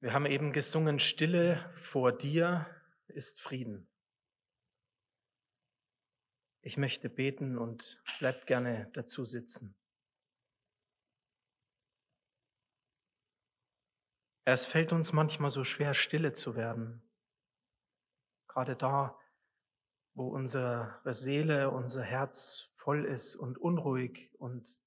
Wir haben eben gesungen, Stille vor dir ist Frieden. Ich möchte beten und bleibt gerne dazu sitzen. Es fällt uns manchmal so schwer, stille zu werden. Gerade da, wo unsere Seele, unser Herz voll ist und unruhig und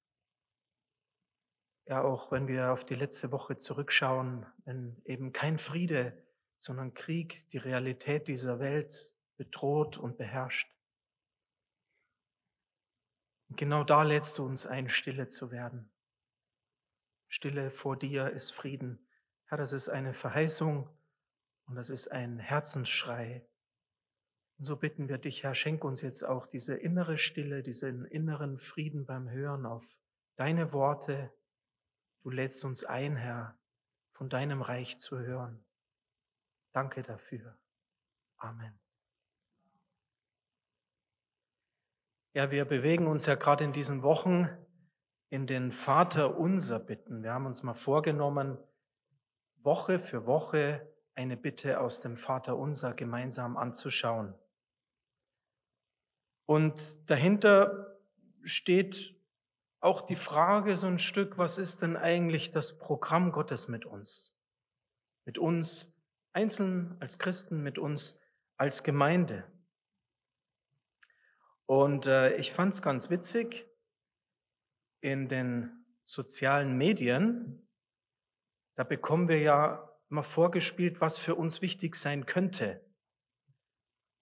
ja auch wenn wir auf die letzte Woche zurückschauen, wenn eben kein Friede, sondern Krieg die Realität dieser Welt bedroht und beherrscht. Und genau da lädst du uns ein, stille zu werden. Stille vor dir ist Frieden. Herr, das ist eine Verheißung und das ist ein Herzensschrei. Und so bitten wir dich, Herr, schenk uns jetzt auch diese innere Stille, diesen inneren Frieden beim Hören auf deine Worte. Du lädst uns ein, Herr, von deinem Reich zu hören. Danke dafür. Amen. Ja, wir bewegen uns ja gerade in diesen Wochen in den Vater unser Bitten. Wir haben uns mal vorgenommen, Woche für Woche eine Bitte aus dem Vater unser gemeinsam anzuschauen. Und dahinter steht auch die Frage so ein Stück, was ist denn eigentlich das Programm Gottes mit uns? Mit uns einzeln als Christen, mit uns als Gemeinde. Und äh, ich fand es ganz witzig, in den sozialen Medien da bekommen wir ja immer vorgespielt, was für uns wichtig sein könnte.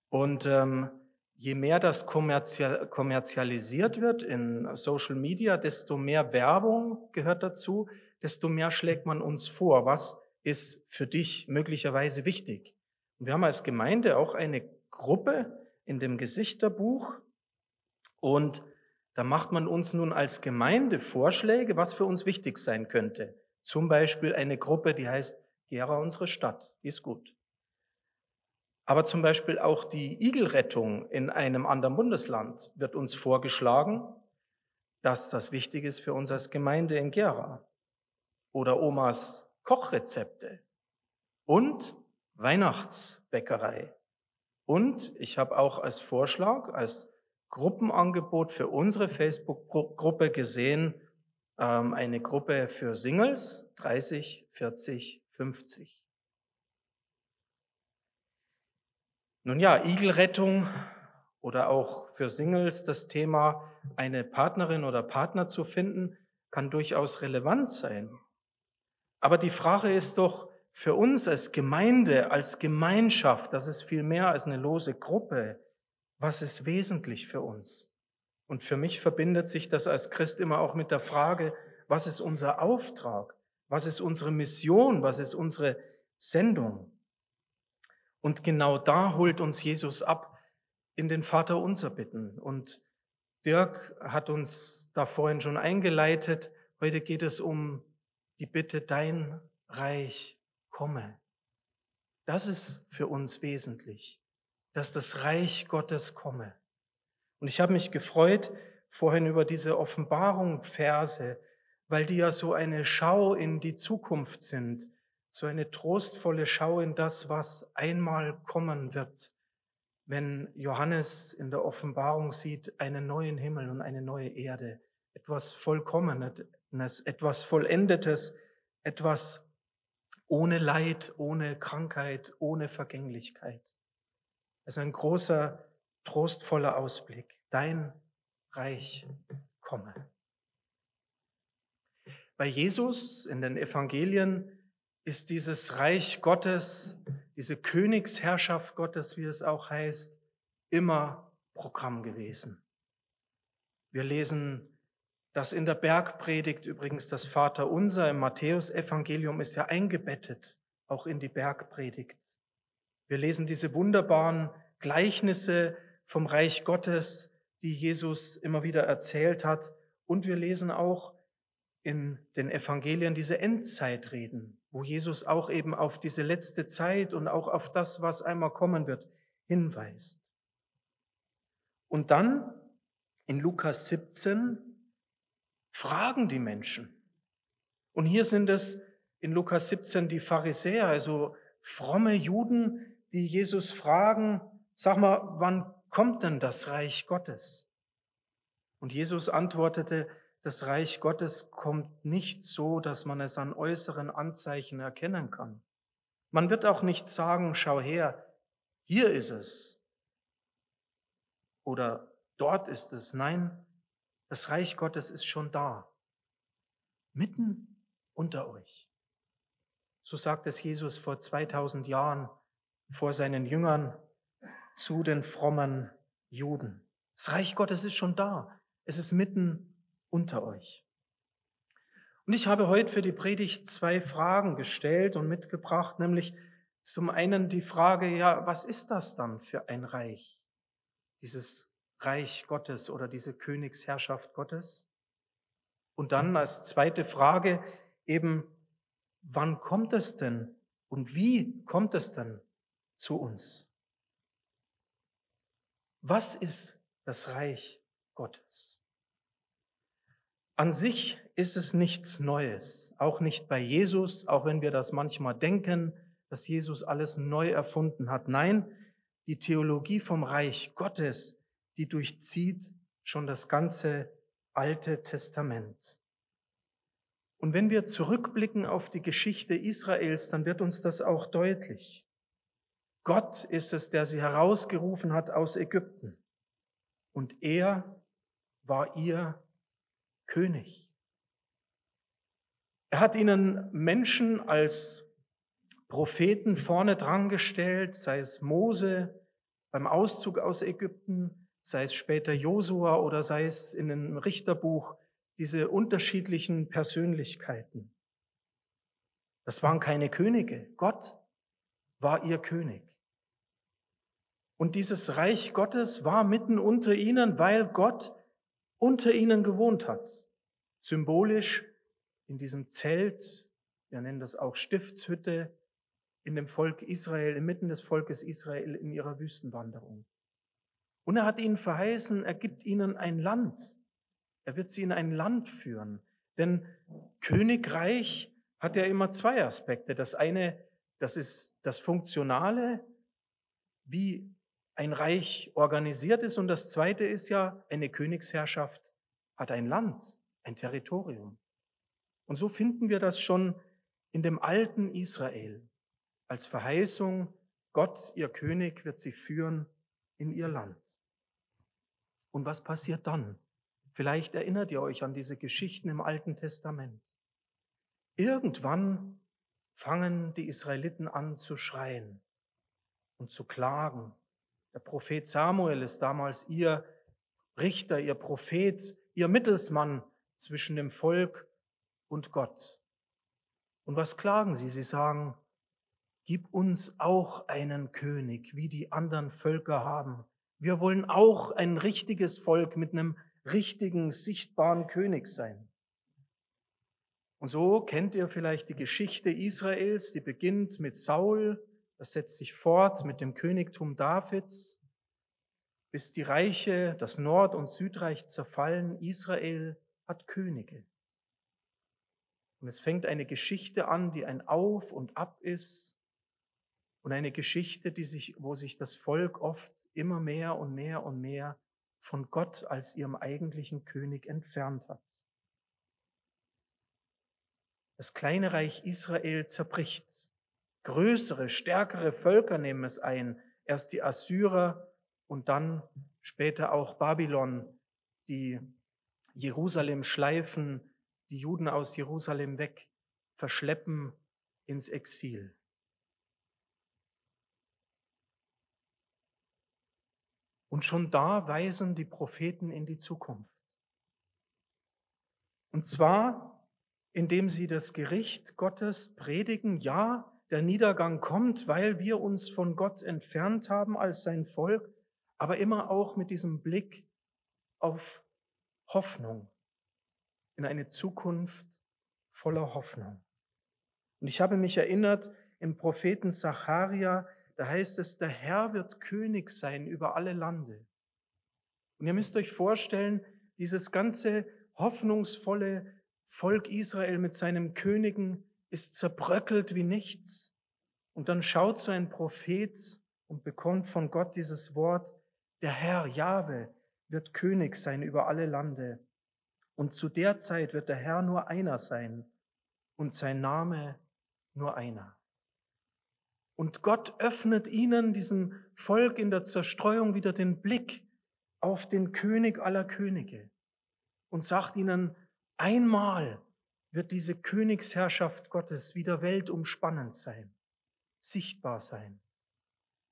Und ähm, je mehr das kommerzial, kommerzialisiert wird in Social Media, desto mehr Werbung gehört dazu, desto mehr schlägt man uns vor, was ist für dich möglicherweise wichtig. Und wir haben als Gemeinde auch eine Gruppe in dem Gesichterbuch und da macht man uns nun als Gemeinde Vorschläge, was für uns wichtig sein könnte. Zum Beispiel eine Gruppe, die heißt Gera unsere Stadt, die ist gut. Aber zum Beispiel auch die Igelrettung in einem anderen Bundesland wird uns vorgeschlagen, dass das wichtig ist für uns als Gemeinde in Gera. Oder Omas Kochrezepte und Weihnachtsbäckerei. Und ich habe auch als Vorschlag, als Gruppenangebot für unsere Facebook-Gruppe gesehen, ähm, eine Gruppe für Singles, 30, 40, 50. Nun ja, Igelrettung oder auch für Singles das Thema, eine Partnerin oder Partner zu finden, kann durchaus relevant sein. Aber die Frage ist doch für uns als Gemeinde, als Gemeinschaft, das ist viel mehr als eine lose Gruppe, was ist wesentlich für uns? Und für mich verbindet sich das als Christ immer auch mit der Frage, was ist unser Auftrag? Was ist unsere Mission? Was ist unsere Sendung? Und genau da holt uns Jesus ab in den Vater unser bitten. Und Dirk hat uns da vorhin schon eingeleitet. Heute geht es um die Bitte, dein Reich komme. Das ist für uns wesentlich, dass das Reich Gottes komme. Und ich habe mich gefreut vorhin über diese Offenbarung Verse, weil die ja so eine Schau in die Zukunft sind, so eine trostvolle Schau in das, was einmal kommen wird, wenn Johannes in der Offenbarung sieht einen neuen Himmel und eine neue Erde, etwas Vollkommenes, etwas Vollendetes, etwas ohne Leid, ohne Krankheit, ohne Vergänglichkeit. Also ein großer trostvoller Ausblick. Dein Reich komme. Bei Jesus in den Evangelien ist dieses Reich Gottes, diese Königsherrschaft Gottes, wie es auch heißt, immer Programm gewesen. Wir lesen das in der Bergpredigt übrigens, das Vaterunser im Matthäusevangelium ist ja eingebettet, auch in die Bergpredigt. Wir lesen diese wunderbaren Gleichnisse vom Reich Gottes, die Jesus immer wieder erzählt hat. Und wir lesen auch in den Evangelien diese Endzeitreden, wo Jesus auch eben auf diese letzte Zeit und auch auf das, was einmal kommen wird, hinweist. Und dann in Lukas 17 fragen die Menschen. Und hier sind es in Lukas 17 die Pharisäer, also fromme Juden, die Jesus fragen, sag mal, wann kommt denn das Reich Gottes? Und Jesus antwortete, das Reich Gottes kommt nicht so, dass man es an äußeren Anzeichen erkennen kann. Man wird auch nicht sagen, schau her, hier ist es oder dort ist es. Nein, das Reich Gottes ist schon da, mitten unter euch. So sagt es Jesus vor 2000 Jahren vor seinen Jüngern zu den frommen Juden. Das Reich Gottes ist schon da. Es ist mitten unter euch. Und ich habe heute für die Predigt zwei Fragen gestellt und mitgebracht, nämlich zum einen die Frage, ja, was ist das dann für ein Reich? Dieses Reich Gottes oder diese Königsherrschaft Gottes? Und dann als zweite Frage eben, wann kommt es denn und wie kommt es denn zu uns? Was ist das Reich Gottes? An sich ist es nichts Neues, auch nicht bei Jesus, auch wenn wir das manchmal denken, dass Jesus alles neu erfunden hat. Nein, die Theologie vom Reich Gottes, die durchzieht schon das ganze Alte Testament. Und wenn wir zurückblicken auf die Geschichte Israels, dann wird uns das auch deutlich. Gott ist es, der sie herausgerufen hat aus Ägypten. Und er war ihr König. Er hat ihnen Menschen als Propheten vorne dran gestellt, sei es Mose beim Auszug aus Ägypten, sei es später Josua oder sei es in dem Richterbuch diese unterschiedlichen Persönlichkeiten. Das waren keine Könige. Gott war ihr König. Und dieses Reich Gottes war mitten unter ihnen, weil Gott unter ihnen gewohnt hat. Symbolisch in diesem Zelt, wir nennen das auch Stiftshütte, in dem Volk Israel, inmitten des Volkes Israel in ihrer Wüstenwanderung. Und er hat ihnen verheißen, er gibt ihnen ein Land. Er wird sie in ein Land führen. Denn Königreich hat ja immer zwei Aspekte. Das eine, das ist das Funktionale, wie ein Reich organisiert ist. Und das zweite ist ja, eine Königsherrschaft hat ein Land, ein Territorium. Und so finden wir das schon in dem alten Israel als Verheißung, Gott, ihr König, wird sie führen in ihr Land. Und was passiert dann? Vielleicht erinnert ihr euch an diese Geschichten im Alten Testament. Irgendwann fangen die Israeliten an zu schreien und zu klagen. Der Prophet Samuel ist damals ihr Richter, ihr Prophet, ihr Mittelsmann zwischen dem Volk und Gott. Und was klagen sie? Sie sagen, Gib uns auch einen König, wie die anderen Völker haben. Wir wollen auch ein richtiges Volk mit einem richtigen, sichtbaren König sein. Und so kennt ihr vielleicht die Geschichte Israels, die beginnt mit Saul, das setzt sich fort mit dem Königtum Davids, bis die Reiche, das Nord- und Südreich zerfallen. Israel hat Könige. Und es fängt eine Geschichte an, die ein Auf und Ab ist, und eine Geschichte, die sich, wo sich das Volk oft immer mehr und mehr und mehr von Gott als ihrem eigentlichen König entfernt hat. Das kleine Reich Israel zerbricht. Größere, stärkere Völker nehmen es ein. Erst die Assyrer und dann später auch Babylon, die Jerusalem schleifen, die Juden aus Jerusalem weg, verschleppen ins Exil. Und schon da weisen die Propheten in die Zukunft. Und zwar, indem sie das Gericht Gottes predigen, ja, der Niedergang kommt, weil wir uns von Gott entfernt haben als sein Volk, aber immer auch mit diesem Blick auf Hoffnung, in eine Zukunft voller Hoffnung. Und ich habe mich erinnert im Propheten Zacharia, da heißt es, der Herr wird König sein über alle Lande. Und ihr müsst euch vorstellen, dieses ganze hoffnungsvolle Volk Israel mit seinem Königen, ist zerbröckelt wie nichts. Und dann schaut so ein Prophet und bekommt von Gott dieses Wort, der Herr, Jahwe, wird König sein über alle Lande. Und zu der Zeit wird der Herr nur einer sein und sein Name nur einer. Und Gott öffnet ihnen, diesem Volk in der Zerstreuung, wieder den Blick auf den König aller Könige und sagt ihnen, einmal wird diese Königsherrschaft Gottes wieder weltumspannend sein, sichtbar sein.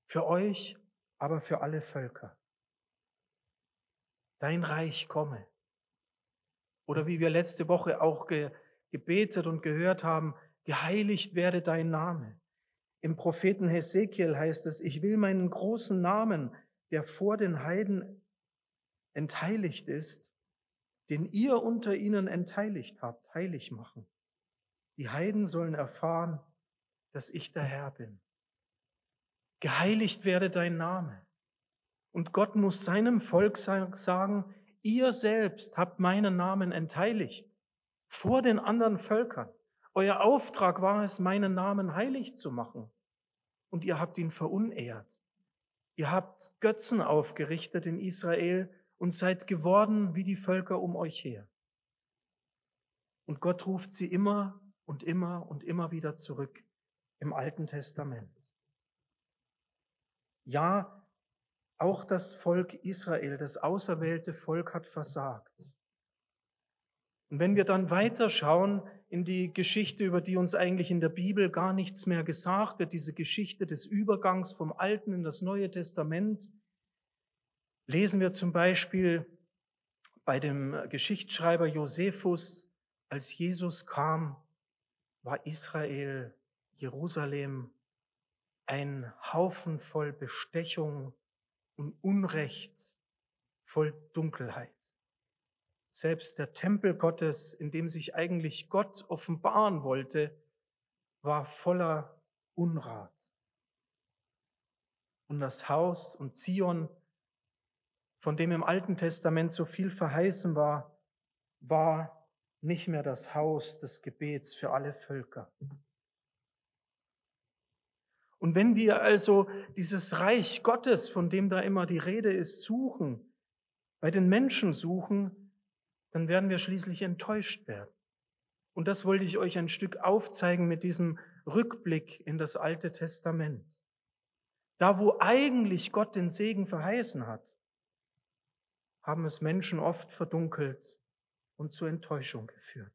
Für euch, aber für alle Völker. Dein Reich komme. Oder wie wir letzte Woche auch ge gebetet und gehört haben, geheiligt werde dein Name. Im Propheten Hesekiel heißt es, ich will meinen großen Namen, der vor den Heiden entheiligt ist, den ihr unter ihnen entheiligt habt, heilig machen. Die Heiden sollen erfahren, dass ich der Herr bin. Geheiligt werde dein Name. Und Gott muss seinem Volk sagen, ihr selbst habt meinen Namen entheiligt vor den anderen Völkern. Euer Auftrag war es, meinen Namen heilig zu machen. Und ihr habt ihn verunehrt. Ihr habt Götzen aufgerichtet in Israel und seid geworden wie die Völker um euch her. Und Gott ruft sie immer und immer und immer wieder zurück im Alten Testament. Ja, auch das Volk Israel, das auserwählte Volk hat versagt. Und wenn wir dann weiterschauen in die Geschichte, über die uns eigentlich in der Bibel gar nichts mehr gesagt wird, diese Geschichte des Übergangs vom Alten in das Neue Testament, lesen wir zum Beispiel bei dem Geschichtsschreiber Josephus, als Jesus kam, war Israel, Jerusalem ein Haufen voll Bestechung und Unrecht, voll Dunkelheit. Selbst der Tempel Gottes, in dem sich eigentlich Gott offenbaren wollte, war voller Unrat. Und das Haus und Zion, von dem im Alten Testament so viel verheißen war, war nicht mehr das Haus des Gebets für alle Völker. Und wenn wir also dieses Reich Gottes, von dem da immer die Rede ist, suchen, bei den Menschen suchen, dann werden wir schließlich enttäuscht werden. Und das wollte ich euch ein Stück aufzeigen mit diesem Rückblick in das Alte Testament. Da, wo eigentlich Gott den Segen verheißen hat, haben es Menschen oft verdunkelt und zur Enttäuschung geführt.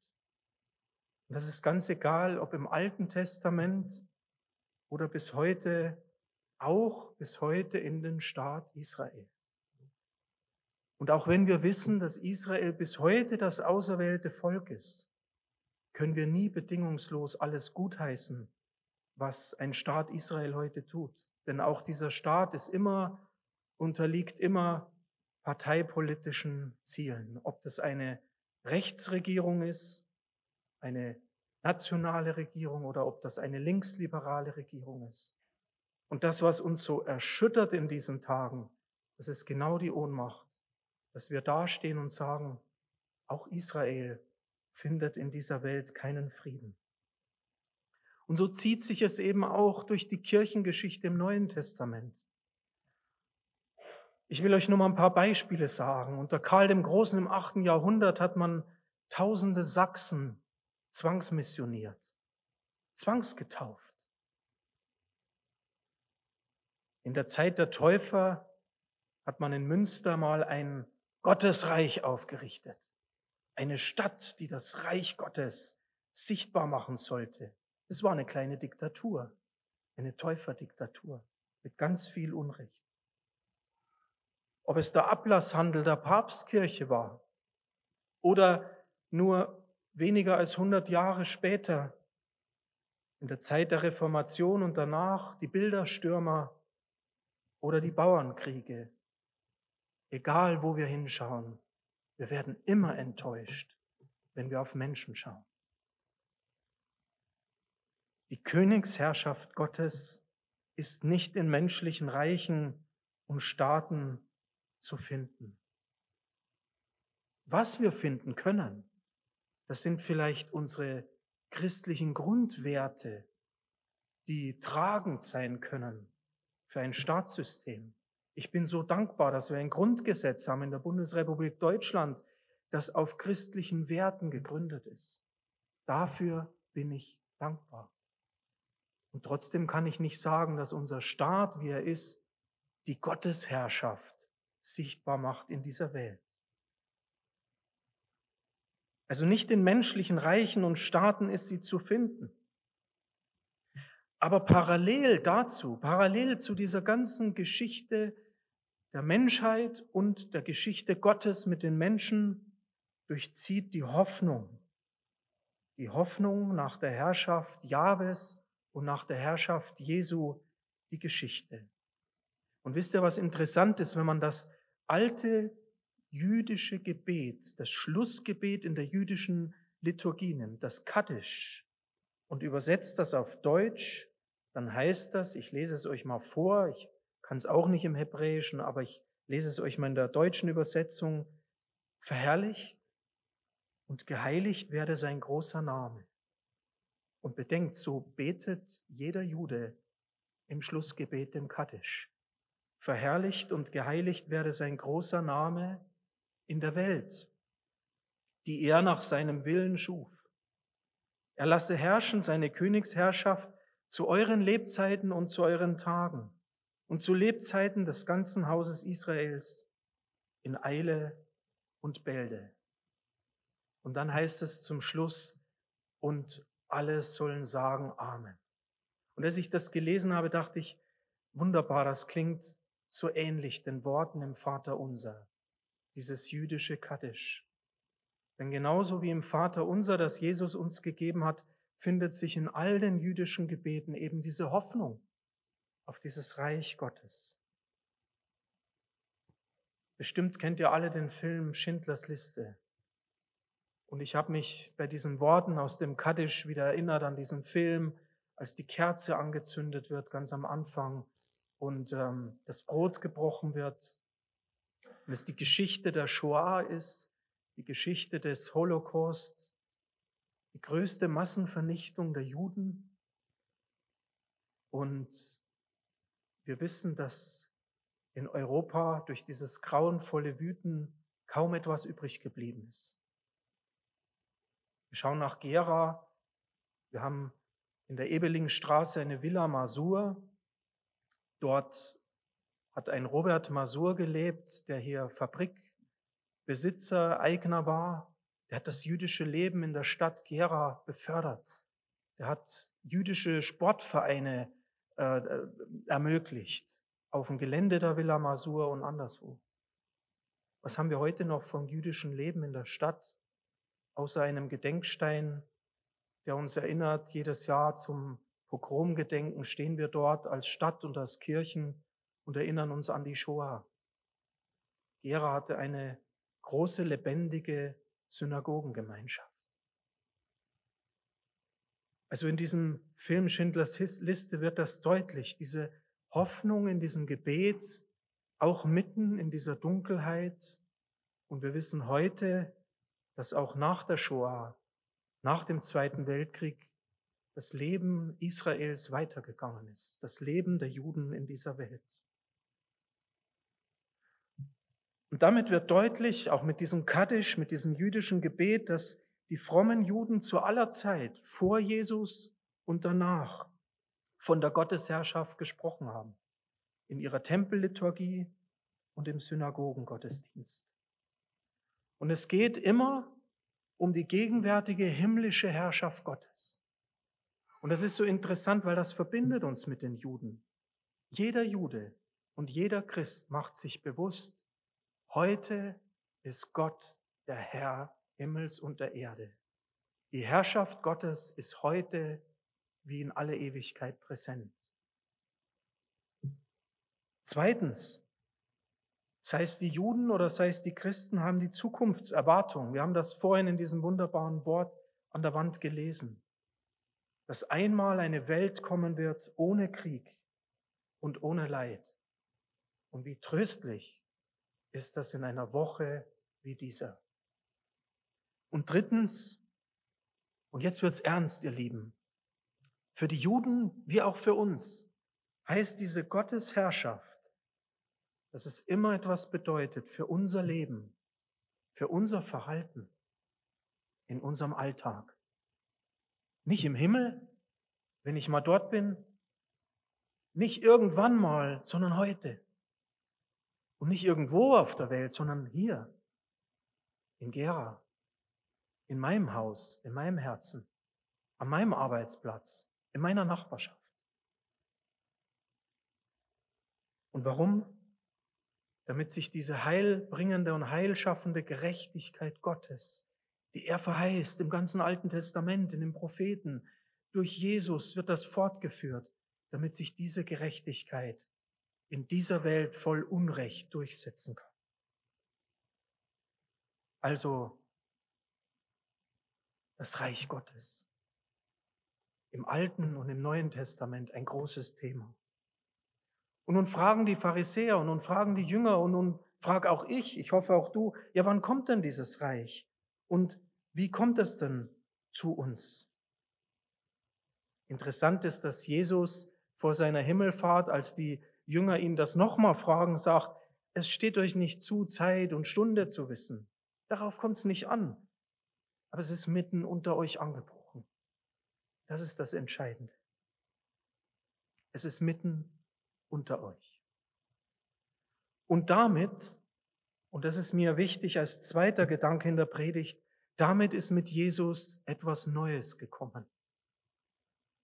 Und das ist ganz egal, ob im Alten Testament oder bis heute, auch bis heute in den Staat Israel. Und auch wenn wir wissen, dass Israel bis heute das auserwählte Volk ist, können wir nie bedingungslos alles gutheißen, was ein Staat Israel heute tut. Denn auch dieser Staat ist immer, unterliegt immer parteipolitischen Zielen. Ob das eine Rechtsregierung ist, eine nationale Regierung oder ob das eine linksliberale Regierung ist. Und das, was uns so erschüttert in diesen Tagen, das ist genau die Ohnmacht dass wir dastehen und sagen, auch Israel findet in dieser Welt keinen Frieden. Und so zieht sich es eben auch durch die Kirchengeschichte im Neuen Testament. Ich will euch nur mal ein paar Beispiele sagen. Unter Karl dem Großen im 8. Jahrhundert hat man tausende Sachsen zwangsmissioniert, zwangsgetauft. In der Zeit der Täufer hat man in Münster mal ein Gottes Reich aufgerichtet. Eine Stadt, die das Reich Gottes sichtbar machen sollte. Es war eine kleine Diktatur, eine Täuferdiktatur mit ganz viel Unrecht. Ob es der Ablasshandel der Papstkirche war oder nur weniger als 100 Jahre später, in der Zeit der Reformation und danach die Bilderstürmer oder die Bauernkriege, Egal, wo wir hinschauen, wir werden immer enttäuscht, wenn wir auf Menschen schauen. Die Königsherrschaft Gottes ist nicht in menschlichen Reichen und Staaten zu finden. Was wir finden können, das sind vielleicht unsere christlichen Grundwerte, die tragend sein können für ein Staatssystem. Ich bin so dankbar, dass wir ein Grundgesetz haben in der Bundesrepublik Deutschland, das auf christlichen Werten gegründet ist. Dafür bin ich dankbar. Und trotzdem kann ich nicht sagen, dass unser Staat, wie er ist, die Gottesherrschaft sichtbar macht in dieser Welt. Also nicht in menschlichen Reichen und Staaten ist sie zu finden. Aber parallel dazu, parallel zu dieser ganzen Geschichte der Menschheit und der Geschichte Gottes mit den Menschen, durchzieht die Hoffnung. Die Hoffnung nach der Herrschaft Jahwes und nach der Herrschaft Jesu die Geschichte. Und wisst ihr, was interessant ist, wenn man das alte jüdische Gebet, das Schlussgebet in der jüdischen Liturgie nimmt, das Kaddisch, und übersetzt das auf Deutsch, dann heißt das, ich lese es euch mal vor, ich kann es auch nicht im Hebräischen, aber ich lese es euch mal in der deutschen Übersetzung, verherrlicht und geheiligt werde sein großer Name. Und bedenkt, so betet jeder Jude im Schlussgebet dem Kaddisch. Verherrlicht und geheiligt werde sein großer Name in der Welt, die er nach seinem Willen schuf. Er lasse herrschen seine Königsherrschaft zu euren Lebzeiten und zu euren Tagen und zu Lebzeiten des ganzen Hauses Israels in Eile und Bälde. Und dann heißt es zum Schluss, und alle sollen sagen Amen. Und als ich das gelesen habe, dachte ich, wunderbar, das klingt so ähnlich den Worten im Vater unser, dieses jüdische Kaddisch. Denn genauso wie im Vater unser, das Jesus uns gegeben hat, findet sich in all den jüdischen Gebeten eben diese Hoffnung auf dieses Reich Gottes. Bestimmt kennt ihr alle den Film Schindlers Liste. Und ich habe mich bei diesen Worten aus dem Kaddisch wieder erinnert an diesen Film, als die Kerze angezündet wird, ganz am Anfang, und ähm, das Brot gebrochen wird. Und es die Geschichte der Shoah ist, die Geschichte des Holocaust, die größte Massenvernichtung der Juden. Und wir wissen, dass in Europa durch dieses grauenvolle Wüten kaum etwas übrig geblieben ist. Wir schauen nach Gera. Wir haben in der Ebelingstraße eine Villa Masur. Dort hat ein Robert Masur gelebt, der hier Fabrikbesitzer, Eigner war. Der hat das jüdische Leben in der Stadt Gera befördert. Der hat jüdische Sportvereine äh, ermöglicht auf dem Gelände der Villa Masur und anderswo. Was haben wir heute noch vom jüdischen Leben in der Stadt? außer einem Gedenkstein, der uns erinnert, jedes Jahr zum Pogromgedenken stehen wir dort als Stadt und als Kirchen und erinnern uns an die Shoah. Gera hatte eine große, lebendige Synagogengemeinschaft. Also in diesem Film Schindlers Liste wird das deutlich, diese Hoffnung in diesem Gebet, auch mitten in dieser Dunkelheit. Und wir wissen heute, dass auch nach der Shoah, nach dem Zweiten Weltkrieg, das Leben Israels weitergegangen ist, das Leben der Juden in dieser Welt. Und damit wird deutlich, auch mit diesem Kaddisch, mit diesem jüdischen Gebet, dass die frommen Juden zu aller Zeit, vor Jesus und danach, von der Gottesherrschaft gesprochen haben, in ihrer Tempelliturgie und im Synagogengottesdienst. Und es geht immer um die gegenwärtige himmlische Herrschaft Gottes. Und das ist so interessant, weil das verbindet uns mit den Juden. Jeder Jude und jeder Christ macht sich bewusst, heute ist Gott der Herr Himmels und der Erde. Die Herrschaft Gottes ist heute wie in alle Ewigkeit präsent. Zweitens, Sei es die Juden oder sei es die Christen, haben die Zukunftserwartung. Wir haben das vorhin in diesem wunderbaren Wort an der Wand gelesen. Dass einmal eine Welt kommen wird ohne Krieg und ohne Leid. Und wie tröstlich ist das in einer Woche wie dieser. Und drittens, Und jetzt wird's ernst, ihr Lieben. Für die Juden wie auch für uns heißt diese Gottesherrschaft, dass es immer etwas bedeutet für unser Leben, für unser Verhalten in unserem Alltag. Nicht im Himmel, wenn ich mal dort bin, nicht irgendwann mal, sondern heute. Und nicht irgendwo auf der Welt, sondern hier, in Gera, in meinem Haus, in meinem Herzen, an meinem Arbeitsplatz, in meiner Nachbarschaft. Und warum? Damit sich diese heilbringende und heilschaffende Gerechtigkeit Gottes, die er verheißt im ganzen Alten Testament, in den Propheten, durch Jesus wird das fortgeführt, damit sich diese Gerechtigkeit in dieser Welt voll Unrecht durchsetzen kann. Also das Reich Gottes. Im Alten und im Neuen Testament ein großes Thema. Und nun fragen die Pharisäer und nun fragen die Jünger und nun frag auch ich, ich hoffe auch du, ja, wann kommt denn dieses Reich? Und wie kommt es denn zu uns? Interessant ist, dass Jesus vor seiner Himmelfahrt, als die Jünger ihn das nochmal fragen, sagt, es steht euch nicht zu, Zeit und Stunde zu wissen. Darauf kommt es nicht an. Aber es ist mitten unter euch angebrochen. Das ist das Entscheidende. Es ist mitten unter euch. Und damit, und das ist mir wichtig als zweiter Gedanke in der Predigt, damit ist mit Jesus etwas Neues gekommen.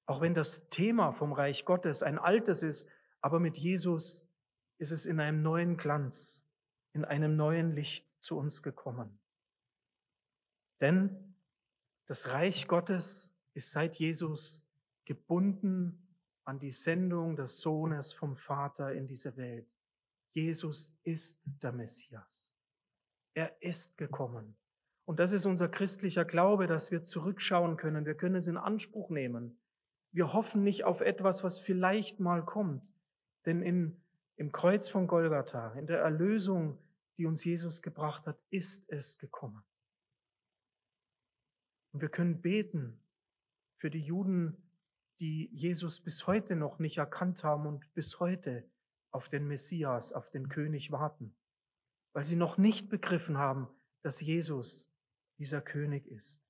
Auch wenn das Thema vom Reich Gottes ein altes ist, aber mit Jesus ist es in einem neuen Glanz, in einem neuen Licht zu uns gekommen. Denn das Reich Gottes ist seit Jesus gebunden an die Sendung des Sohnes vom Vater in diese Welt. Jesus ist der Messias. Er ist gekommen. Und das ist unser christlicher Glaube, dass wir zurückschauen können. Wir können es in Anspruch nehmen. Wir hoffen nicht auf etwas, was vielleicht mal kommt. Denn in, im Kreuz von Golgatha, in der Erlösung, die uns Jesus gebracht hat, ist es gekommen. Und wir können beten für die Juden, die Jesus bis heute noch nicht erkannt haben und bis heute auf den Messias, auf den König warten, weil sie noch nicht begriffen haben, dass Jesus dieser König ist.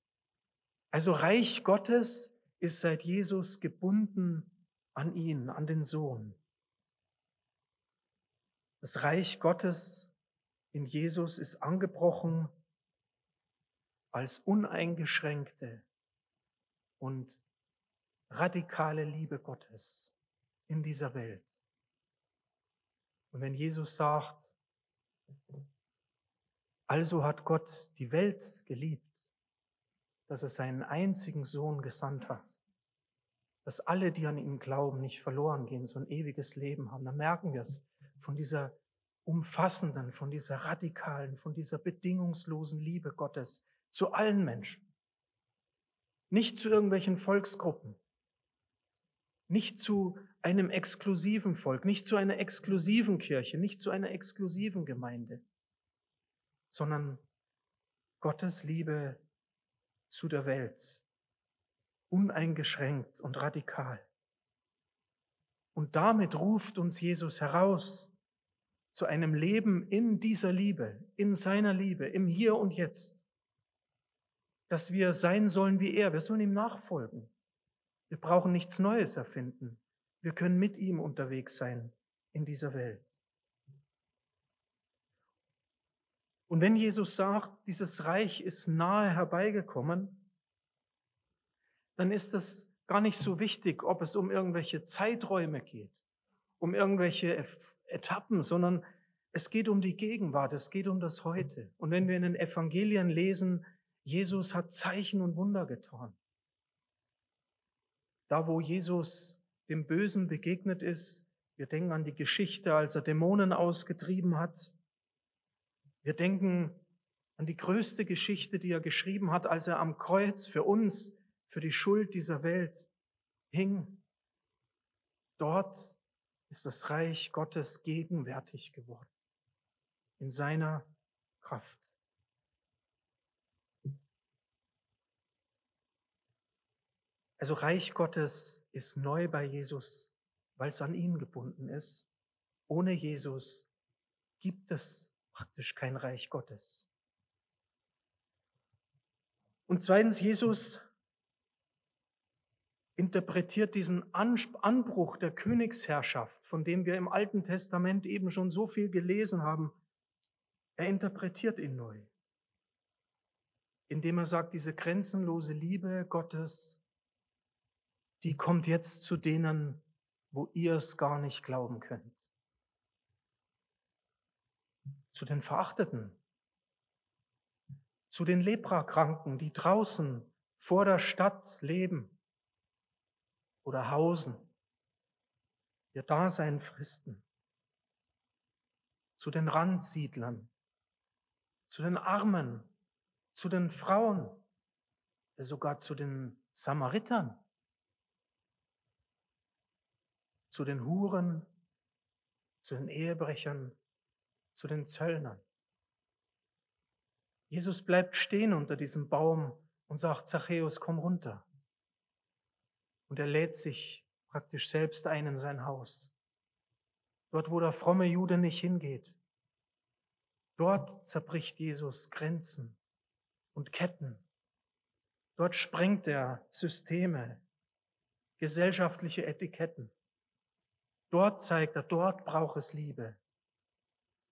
Also Reich Gottes ist seit Jesus gebunden an ihn, an den Sohn. Das Reich Gottes in Jesus ist angebrochen als uneingeschränkte und radikale Liebe Gottes in dieser Welt. Und wenn Jesus sagt, also hat Gott die Welt geliebt, dass er seinen einzigen Sohn gesandt hat, dass alle, die an ihn glauben, nicht verloren gehen, so ein ewiges Leben haben, dann merken wir es von dieser umfassenden, von dieser radikalen, von dieser bedingungslosen Liebe Gottes zu allen Menschen. Nicht zu irgendwelchen Volksgruppen, nicht zu einem exklusiven Volk, nicht zu einer exklusiven Kirche, nicht zu einer exklusiven Gemeinde, sondern Gottes Liebe zu der Welt, uneingeschränkt und radikal. Und damit ruft uns Jesus heraus zu einem Leben in dieser Liebe, in seiner Liebe, im Hier und Jetzt, dass wir sein sollen wie er, wir sollen ihm nachfolgen. Wir brauchen nichts Neues erfinden. Wir können mit ihm unterwegs sein in dieser Welt. Und wenn Jesus sagt, dieses Reich ist nahe herbeigekommen, dann ist es gar nicht so wichtig, ob es um irgendwelche Zeiträume geht, um irgendwelche Etappen, sondern es geht um die Gegenwart, es geht um das Heute. Und wenn wir in den Evangelien lesen, Jesus hat Zeichen und Wunder getan. Da, wo Jesus dem Bösen begegnet ist, wir denken an die Geschichte, als er Dämonen ausgetrieben hat. Wir denken an die größte Geschichte, die er geschrieben hat, als er am Kreuz für uns, für die Schuld dieser Welt hing. Dort ist das Reich Gottes gegenwärtig geworden. In seiner Kraft. Also Reich Gottes ist neu bei Jesus, weil es an ihn gebunden ist. Ohne Jesus gibt es praktisch kein Reich Gottes. Und zweitens, Jesus interpretiert diesen Anbruch der Königsherrschaft, von dem wir im Alten Testament eben schon so viel gelesen haben, er interpretiert ihn neu, indem er sagt, diese grenzenlose Liebe Gottes, die kommt jetzt zu denen, wo ihr es gar nicht glauben könnt. Zu den Verachteten, zu den Leprakranken, die draußen vor der Stadt leben oder hausen, ihr Dasein fristen, zu den Randsiedlern, zu den Armen, zu den Frauen, sogar zu den Samaritern, zu den Huren, zu den Ehebrechern, zu den Zöllnern. Jesus bleibt stehen unter diesem Baum und sagt, Zachäus, komm runter. Und er lädt sich praktisch selbst ein in sein Haus. Dort, wo der fromme Jude nicht hingeht. Dort zerbricht Jesus Grenzen und Ketten. Dort sprengt er Systeme, gesellschaftliche Etiketten. Dort zeigt er, dort braucht es Liebe.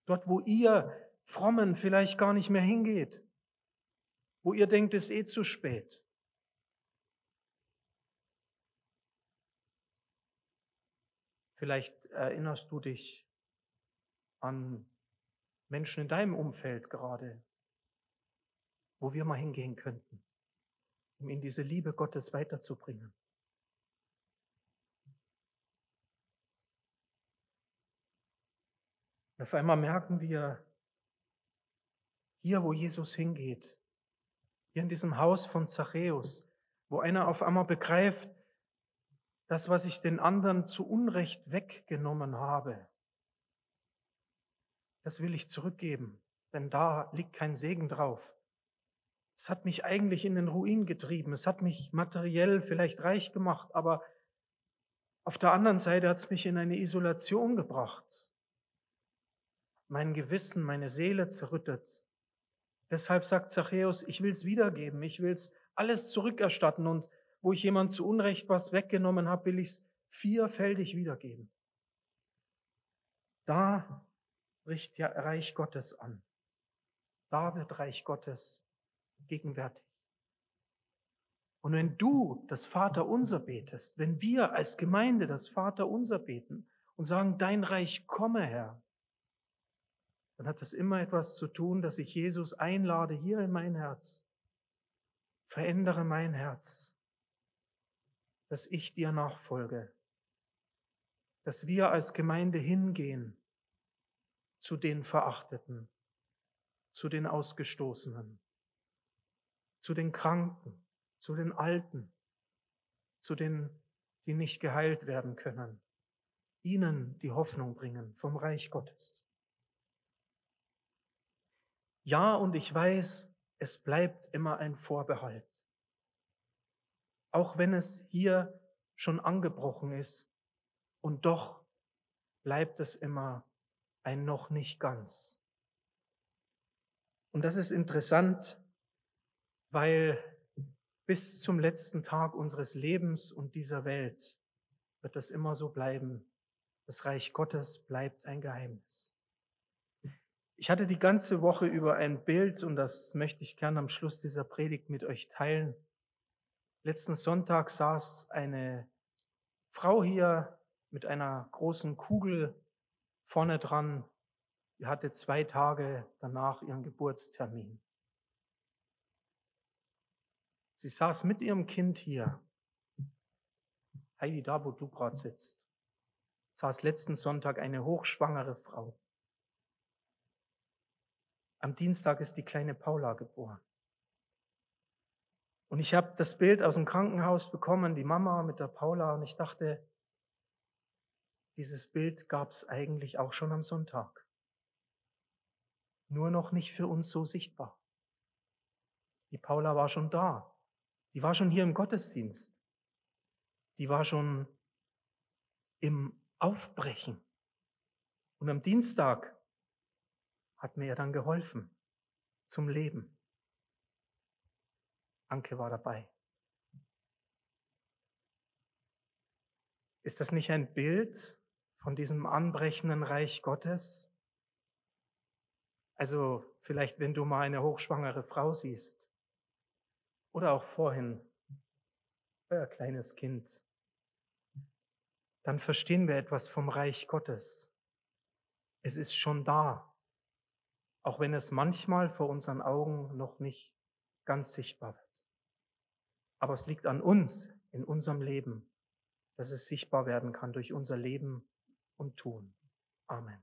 Dort, wo ihr Frommen vielleicht gar nicht mehr hingeht, wo ihr denkt, es ist eh zu spät. Vielleicht erinnerst du dich an Menschen in deinem Umfeld gerade, wo wir mal hingehen könnten, um ihnen diese Liebe Gottes weiterzubringen. Und auf einmal merken wir, hier, wo Jesus hingeht, hier in diesem Haus von Zachäus, wo einer auf einmal begreift, das, was ich den anderen zu Unrecht weggenommen habe, das will ich zurückgeben, denn da liegt kein Segen drauf. Es hat mich eigentlich in den Ruin getrieben, es hat mich materiell vielleicht reich gemacht, aber auf der anderen Seite hat es mich in eine Isolation gebracht, mein Gewissen, meine Seele zerrüttet. Deshalb sagt Zachäus, ich will es wiedergeben, ich will es alles zurückerstatten und wo ich jemand zu Unrecht was weggenommen habe, will ich es vierfältig wiedergeben. Da bricht ja Reich Gottes an. Da wird Reich Gottes gegenwärtig. Und wenn du das Vaterunser betest, wenn wir als Gemeinde das Vaterunser beten und sagen, dein Reich komme, Herr, dann hat das immer etwas zu tun, dass ich Jesus einlade hier in mein Herz. Verändere mein Herz dass ich dir nachfolge, dass wir als Gemeinde hingehen zu den Verachteten, zu den Ausgestoßenen, zu den Kranken, zu den Alten, zu den, die nicht geheilt werden können, ihnen die Hoffnung bringen vom Reich Gottes. Ja, und ich weiß, es bleibt immer ein Vorbehalt auch wenn es hier schon angebrochen ist. Und doch bleibt es immer ein noch nicht ganz. Und das ist interessant, weil bis zum letzten Tag unseres Lebens und dieser Welt wird das immer so bleiben. Das Reich Gottes bleibt ein Geheimnis. Ich hatte die ganze Woche über ein Bild und das möchte ich gerne am Schluss dieser Predigt mit euch teilen. Letzten Sonntag saß eine Frau hier mit einer großen Kugel vorne dran. Die hatte zwei Tage danach ihren Geburtstermin. Sie saß mit ihrem Kind hier. Heidi, da wo du gerade sitzt, saß letzten Sonntag eine hochschwangere Frau. Am Dienstag ist die kleine Paula geboren. Und ich habe das Bild aus dem Krankenhaus bekommen, die Mama mit der Paula, und ich dachte, dieses Bild gab es eigentlich auch schon am Sonntag. Nur noch nicht für uns so sichtbar. Die Paula war schon da. Die war schon hier im Gottesdienst. die war schon im Aufbrechen. Und am Dienstag hat mir dann geholfen zum Leben. Anke war dabei. Ist das nicht ein Bild von diesem anbrechenden Reich Gottes? Also vielleicht, wenn du mal eine hochschwangere Frau siehst oder auch vorhin euer kleines Kind, dann verstehen wir etwas vom Reich Gottes. Es ist schon da, auch wenn es manchmal vor unseren Augen noch nicht ganz sichtbar wird. Aber es liegt an uns in unserem Leben, dass es sichtbar werden kann durch unser Leben und Tun. Amen.